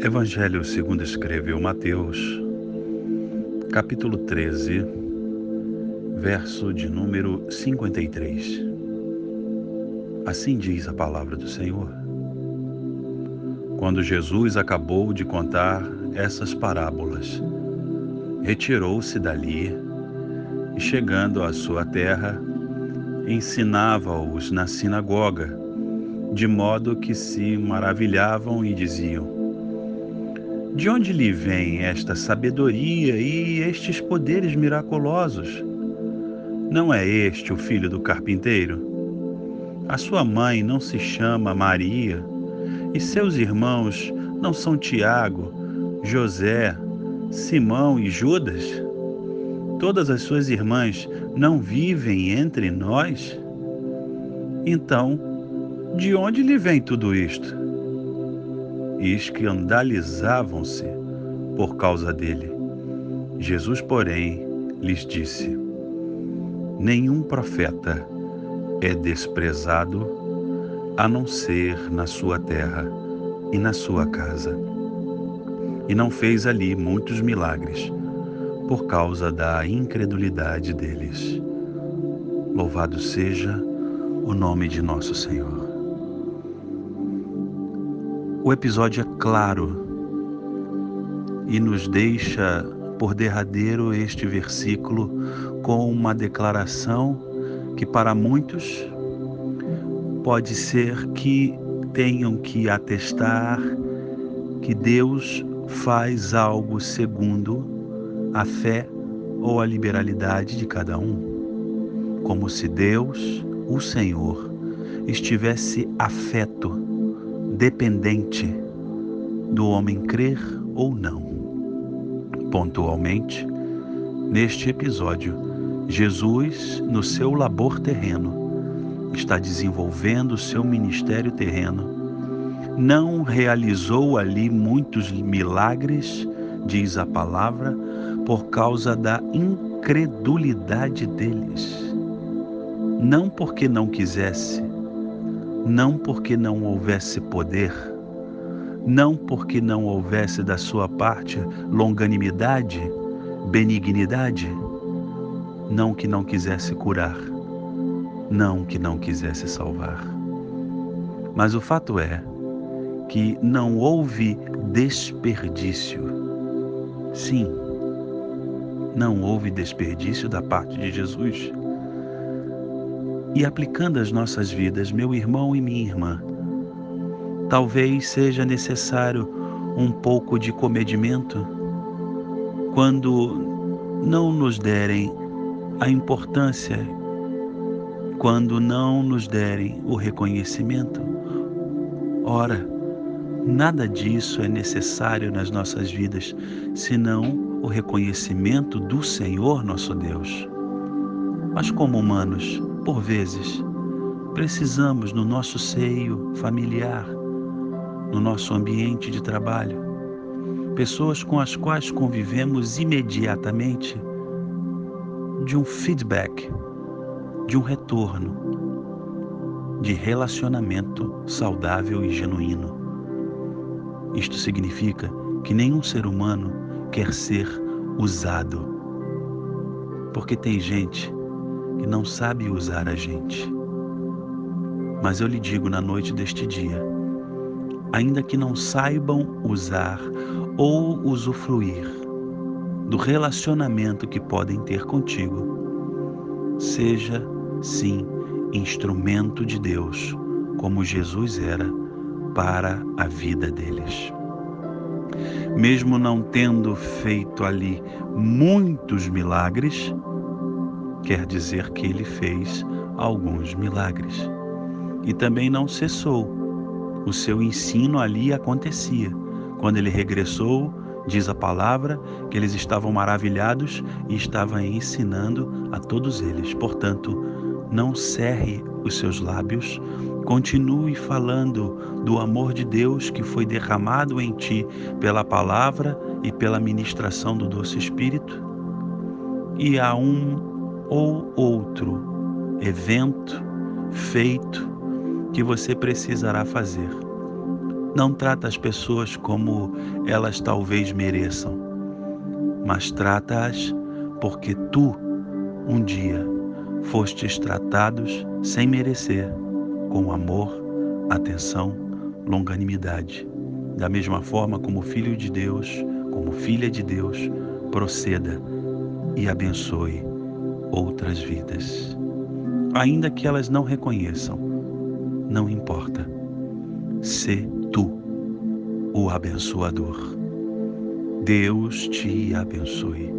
Evangelho segundo escreveu Mateus, capítulo 13, verso de número 53. Assim diz a palavra do Senhor. Quando Jesus acabou de contar essas parábolas, retirou-se dali e, chegando à sua terra, ensinava-os na sinagoga, de modo que se maravilhavam e diziam: De onde lhe vem esta sabedoria e estes poderes miraculosos? Não é este o filho do carpinteiro? A sua mãe não se chama Maria, e seus irmãos não são Tiago, José, Simão e Judas? Todas as suas irmãs não vivem entre nós? Então, de onde lhe vem tudo isto? E escandalizavam-se por causa dele. Jesus, porém, lhes disse: Nenhum profeta é desprezado a não ser na sua terra e na sua casa. E não fez ali muitos milagres por causa da incredulidade deles. Louvado seja o nome de nosso Senhor. O episódio é claro e nos deixa por derradeiro este versículo com uma declaração que para muitos pode ser que tenham que atestar que Deus faz algo segundo a fé ou a liberalidade de cada um, como se Deus, o Senhor, estivesse afeto, dependente do homem crer ou não. Pontualmente, neste episódio, Jesus, no seu labor terreno, está desenvolvendo seu ministério terreno, não realizou ali muitos milagres, diz a palavra, por causa da incredulidade deles. Não porque não quisesse, não porque não houvesse poder, não porque não houvesse da sua parte longanimidade, benignidade, não que não quisesse curar, não que não quisesse salvar. Mas o fato é que não houve desperdício. Sim, não houve desperdício da parte de Jesus. E aplicando as nossas vidas, meu irmão e minha irmã, talvez seja necessário um pouco de comedimento quando não nos derem a importância, quando não nos derem o reconhecimento. Ora, nada disso é necessário nas nossas vidas, senão o reconhecimento do Senhor nosso Deus. Mas, como humanos, por vezes, precisamos no nosso seio familiar, no nosso ambiente de trabalho, pessoas com as quais convivemos imediatamente, de um feedback, de um retorno, de relacionamento saudável e genuíno. Isto significa que nenhum ser humano quer ser usado. Porque tem gente que não sabe usar a gente. Mas eu lhe digo na noite deste dia, ainda que não saibam usar ou usufruir do relacionamento que podem ter contigo, seja sim instrumento de Deus, como Jesus era para a vida deles mesmo não tendo feito ali muitos milagres, quer dizer que ele fez alguns milagres. E também não cessou. O seu ensino ali acontecia. Quando ele regressou, diz a palavra que eles estavam maravilhados e estava ensinando a todos eles. Portanto, não cerre os seus lábios, continue falando do amor de Deus que foi derramado em ti pela palavra e pela ministração do doce Espírito, e a um ou outro evento, feito, que você precisará fazer. Não trata as pessoas como elas talvez mereçam, mas trata-as porque tu, um dia, fostes tratados sem merecer, com amor, atenção, longanimidade. Da mesma forma como filho de Deus, como filha de Deus, proceda e abençoe outras vidas. Ainda que elas não reconheçam, não importa. Se tu o abençoador. Deus te abençoe.